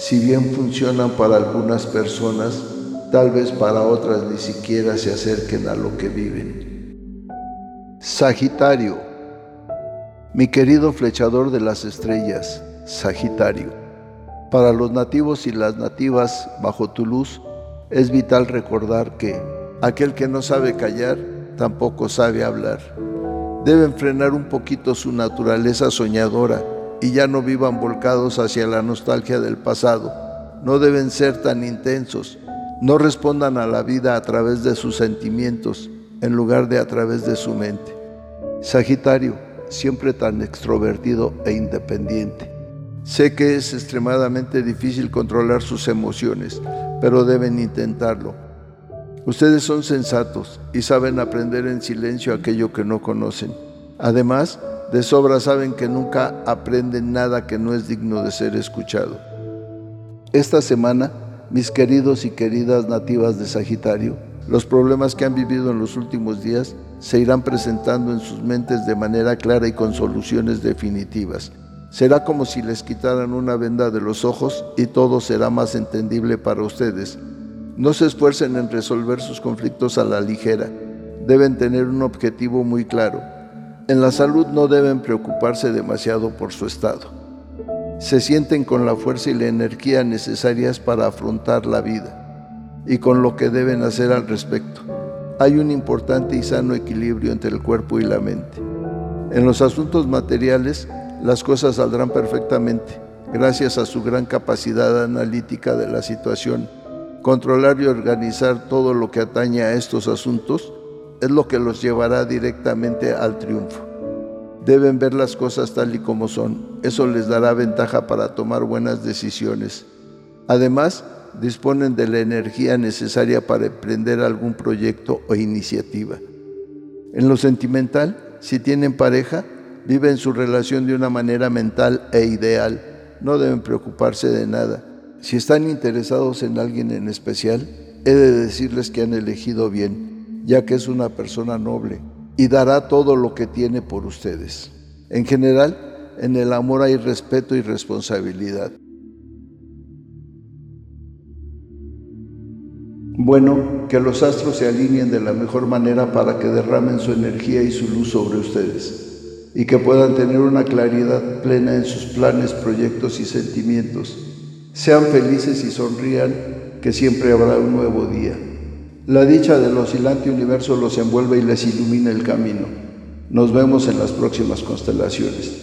si bien funcionan para algunas personas, tal vez para otras ni siquiera se acerquen a lo que viven. Sagitario mi querido flechador de las estrellas, Sagitario, para los nativos y las nativas bajo tu luz, es vital recordar que aquel que no sabe callar, tampoco sabe hablar. Deben frenar un poquito su naturaleza soñadora y ya no vivan volcados hacia la nostalgia del pasado. No deben ser tan intensos. No respondan a la vida a través de sus sentimientos en lugar de a través de su mente. Sagitario, siempre tan extrovertido e independiente. Sé que es extremadamente difícil controlar sus emociones, pero deben intentarlo. Ustedes son sensatos y saben aprender en silencio aquello que no conocen. Además, de sobra saben que nunca aprenden nada que no es digno de ser escuchado. Esta semana, mis queridos y queridas nativas de Sagitario, los problemas que han vivido en los últimos días se irán presentando en sus mentes de manera clara y con soluciones definitivas. Será como si les quitaran una venda de los ojos y todo será más entendible para ustedes. No se esfuercen en resolver sus conflictos a la ligera. Deben tener un objetivo muy claro. En la salud no deben preocuparse demasiado por su estado. Se sienten con la fuerza y la energía necesarias para afrontar la vida y con lo que deben hacer al respecto hay un importante y sano equilibrio entre el cuerpo y la mente. En los asuntos materiales, las cosas saldrán perfectamente, gracias a su gran capacidad analítica de la situación. Controlar y organizar todo lo que atañe a estos asuntos es lo que los llevará directamente al triunfo. Deben ver las cosas tal y como son. Eso les dará ventaja para tomar buenas decisiones. Además, disponen de la energía necesaria para emprender algún proyecto o iniciativa. En lo sentimental, si tienen pareja, viven su relación de una manera mental e ideal. No deben preocuparse de nada. Si están interesados en alguien en especial, he de decirles que han elegido bien, ya que es una persona noble y dará todo lo que tiene por ustedes. En general, en el amor hay respeto y responsabilidad. Bueno, que los astros se alineen de la mejor manera para que derramen su energía y su luz sobre ustedes y que puedan tener una claridad plena en sus planes, proyectos y sentimientos. Sean felices y sonrían, que siempre habrá un nuevo día. La dicha del oscilante universo los envuelve y les ilumina el camino. Nos vemos en las próximas constelaciones.